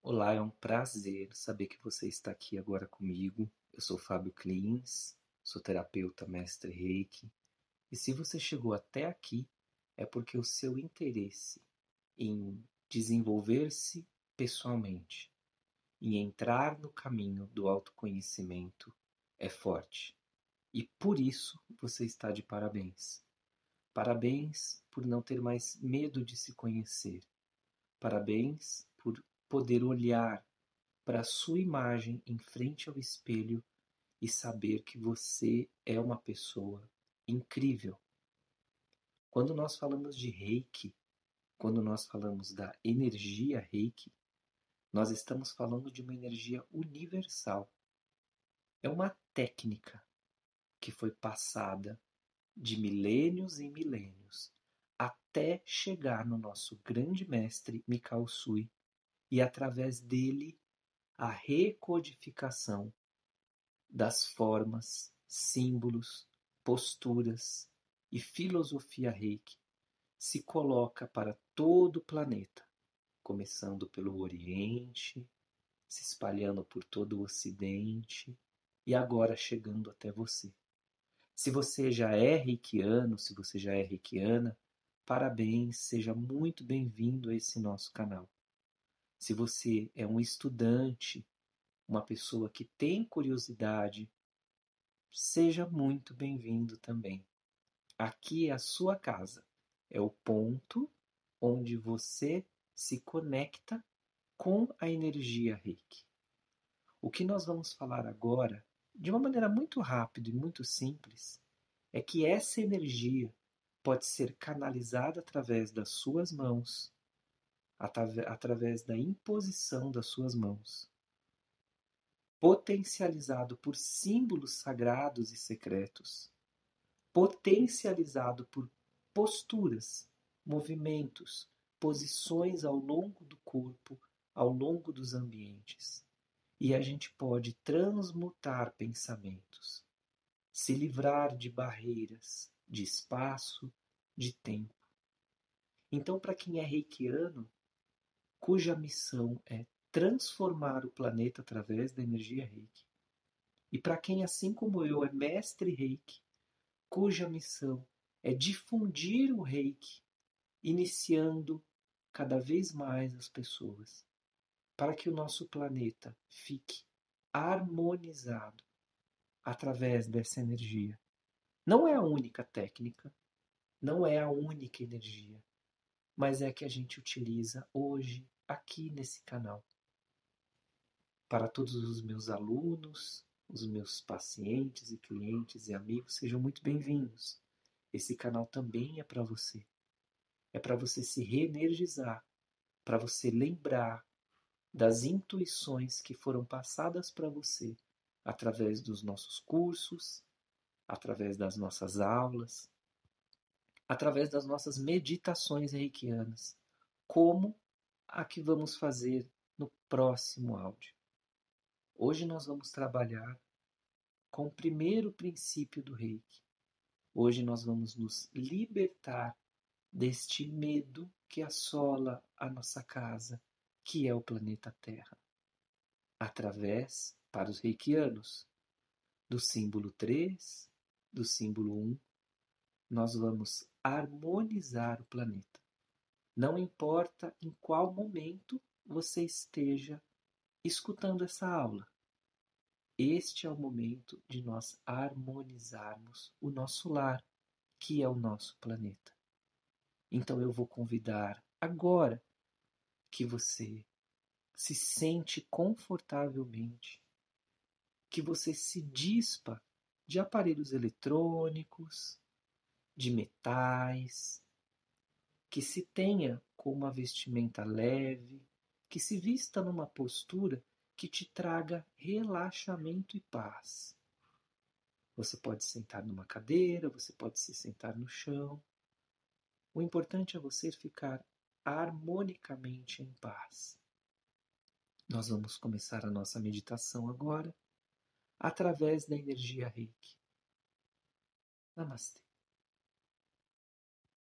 Olá, é um prazer saber que você está aqui agora comigo. Eu sou Fábio Klins, sou terapeuta mestre Reiki. E se você chegou até aqui, é porque o seu interesse em desenvolver-se pessoalmente e entrar no caminho do autoconhecimento é forte. E por isso você está de parabéns. Parabéns por não ter mais medo de se conhecer. Parabéns por poder olhar para a sua imagem em frente ao espelho e saber que você é uma pessoa incrível. Quando nós falamos de Reiki, quando nós falamos da energia Reiki, nós estamos falando de uma energia universal. É uma técnica que foi passada de milênios em milênios até chegar no nosso grande mestre Mikao Sui e através dele a recodificação das formas, símbolos, posturas e filosofia reiki se coloca para todo o planeta, começando pelo Oriente, se espalhando por todo o Ocidente e agora chegando até você. Se você já é reikiano, se você já é reikiana, parabéns, seja muito bem-vindo a esse nosso canal. Se você é um estudante, uma pessoa que tem curiosidade, seja muito bem-vindo também. Aqui é a sua casa, é o ponto onde você se conecta com a energia Reiki. O que nós vamos falar agora, de uma maneira muito rápida e muito simples, é que essa energia pode ser canalizada através das suas mãos, através da imposição das suas mãos. Potencializado por símbolos sagrados e secretos, potencializado por posturas, movimentos, posições ao longo do corpo, ao longo dos ambientes. E a gente pode transmutar pensamentos, se livrar de barreiras, de espaço, de tempo. Então, para quem é reikiano, cuja missão é transformar o planeta através da energia Reiki. E para quem, assim como eu, é mestre Reiki, cuja missão é difundir o Reiki, iniciando cada vez mais as pessoas, para que o nosso planeta fique harmonizado através dessa energia. Não é a única técnica, não é a única energia, mas é que a gente utiliza hoje aqui nesse canal. Para todos os meus alunos, os meus pacientes e clientes e amigos, sejam muito bem-vindos. Esse canal também é para você. É para você se reenergizar, para você lembrar das intuições que foram passadas para você através dos nossos cursos, através das nossas aulas, através das nossas meditações reikianas, como a que vamos fazer no próximo áudio. Hoje nós vamos trabalhar com o primeiro princípio do reiki. Hoje nós vamos nos libertar deste medo que assola a nossa casa, que é o planeta Terra, através, para os reikianos, do símbolo 3, do símbolo 1, nós vamos harmonizar o planeta. Não importa em qual momento você esteja escutando essa aula. Este é o momento de nós harmonizarmos o nosso lar, que é o nosso planeta. Então eu vou convidar agora que você se sente confortavelmente, que você se dispa de aparelhos eletrônicos, de metais, que se tenha com uma vestimenta leve, que se vista numa postura que te traga relaxamento e paz. Você pode sentar numa cadeira, você pode se sentar no chão. O importante é você ficar harmonicamente em paz. Nós vamos começar a nossa meditação agora através da energia Reiki. Namastê.